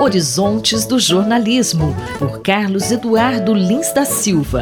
Horizontes do Jornalismo, por Carlos Eduardo Lins da Silva.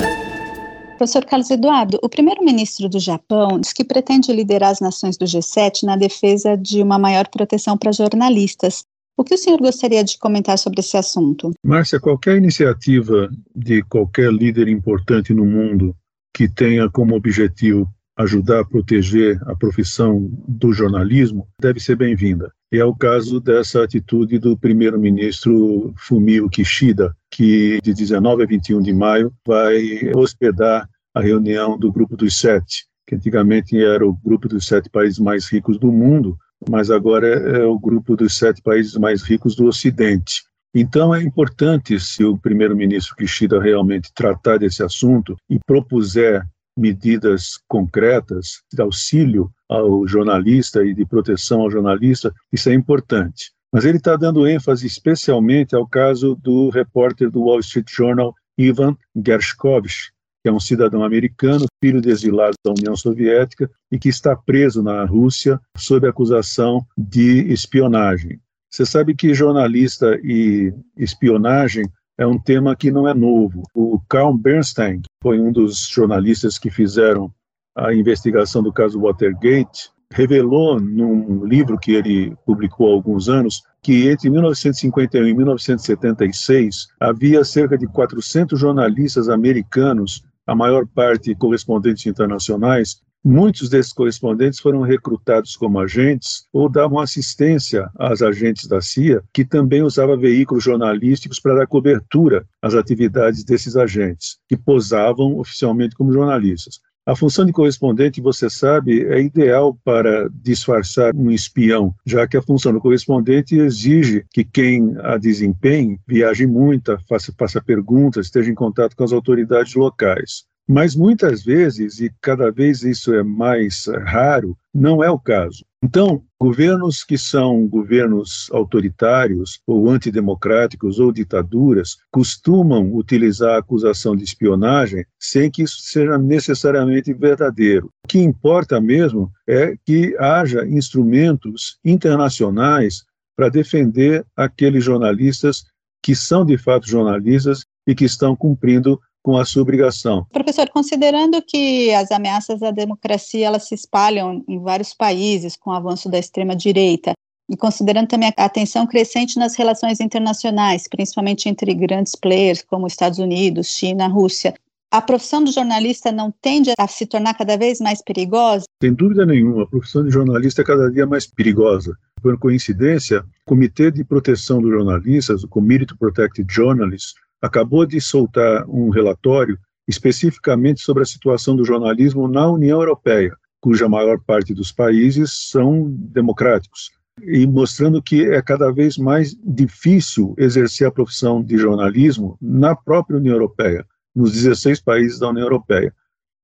Professor Carlos Eduardo, o primeiro-ministro do Japão diz que pretende liderar as nações do G7 na defesa de uma maior proteção para jornalistas. O que o senhor gostaria de comentar sobre esse assunto? Márcia, qualquer iniciativa de qualquer líder importante no mundo que tenha como objetivo ajudar a proteger a profissão do jornalismo deve ser bem-vinda. E é o caso dessa atitude do primeiro-ministro Fumio Kishida, que de 19 a 21 de maio vai hospedar a reunião do Grupo dos Sete, que antigamente era o grupo dos sete países mais ricos do mundo, mas agora é o grupo dos sete países mais ricos do Ocidente. Então é importante, se o primeiro-ministro Kishida realmente tratar desse assunto e propuser medidas concretas de auxílio ao jornalista e de proteção ao jornalista, isso é importante. Mas ele está dando ênfase especialmente ao caso do repórter do Wall Street Journal, Ivan Gershkovich, que é um cidadão americano, filho de exilados da União Soviética e que está preso na Rússia sob acusação de espionagem. Você sabe que jornalista e espionagem é um tema que não é novo. O Carl Bernstein foi um dos jornalistas que fizeram a investigação do caso Watergate, revelou num livro que ele publicou há alguns anos que entre 1951 e 1976 havia cerca de 400 jornalistas americanos, a maior parte correspondentes internacionais, Muitos desses correspondentes foram recrutados como agentes ou davam assistência às agentes da CIA, que também usavam veículos jornalísticos para dar cobertura às atividades desses agentes, que posavam oficialmente como jornalistas. A função de correspondente, você sabe, é ideal para disfarçar um espião, já que a função do correspondente exige que quem a desempenhe viaje muito, faça, faça perguntas, esteja em contato com as autoridades locais. Mas muitas vezes, e cada vez isso é mais raro, não é o caso. Então, governos que são governos autoritários ou antidemocráticos ou ditaduras costumam utilizar a acusação de espionagem sem que isso seja necessariamente verdadeiro. O que importa mesmo é que haja instrumentos internacionais para defender aqueles jornalistas que são de fato jornalistas e que estão cumprindo com a sua obrigação. Professor, considerando que as ameaças à democracia elas se espalham em vários países com o avanço da extrema direita, e considerando também a atenção crescente nas relações internacionais, principalmente entre grandes players como Estados Unidos, China, Rússia, a profissão do jornalista não tende a se tornar cada vez mais perigosa? Sem dúvida nenhuma, a profissão de jornalista é cada dia mais perigosa. Por coincidência, o Comitê de Proteção dos Jornalistas, o Committee to Protect Journalists, acabou de soltar um relatório especificamente sobre a situação do jornalismo na União Europeia, cuja maior parte dos países são democráticos, e mostrando que é cada vez mais difícil exercer a profissão de jornalismo na própria União Europeia, nos 16 países da União Europeia.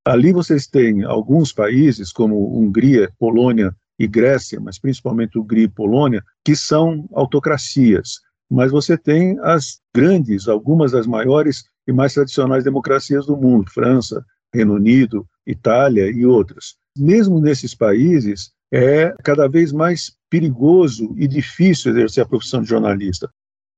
Ali vocês têm alguns países, como Hungria, Polônia e Grécia, mas principalmente Hungria e Polônia, que são autocracias mas você tem as grandes, algumas das maiores e mais tradicionais democracias do mundo, França, Reino Unido, Itália e outras. Mesmo nesses países, é cada vez mais perigoso e difícil exercer a profissão de jornalista.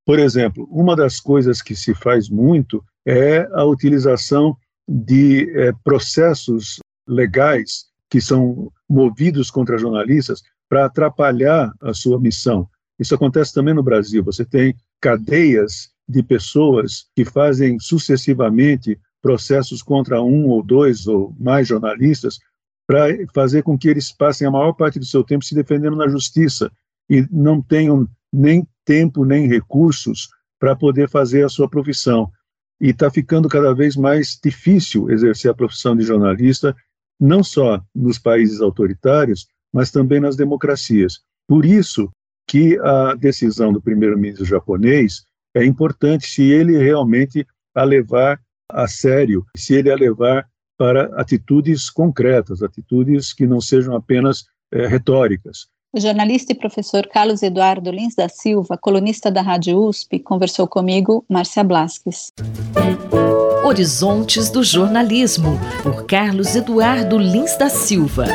Por exemplo, uma das coisas que se faz muito é a utilização de é, processos legais que são movidos contra jornalistas para atrapalhar a sua missão. Isso acontece também no Brasil. Você tem cadeias de pessoas que fazem sucessivamente processos contra um ou dois ou mais jornalistas para fazer com que eles passem a maior parte do seu tempo se defendendo na justiça e não tenham nem tempo nem recursos para poder fazer a sua profissão. E está ficando cada vez mais difícil exercer a profissão de jornalista, não só nos países autoritários, mas também nas democracias. Por isso, que a decisão do primeiro-ministro japonês é importante se ele realmente a levar a sério, se ele a levar para atitudes concretas, atitudes que não sejam apenas é, retóricas. O jornalista e professor Carlos Eduardo Lins da Silva, colunista da Rádio USP, conversou comigo, Márcia Blasques. Horizontes do Jornalismo, por Carlos Eduardo Lins da Silva.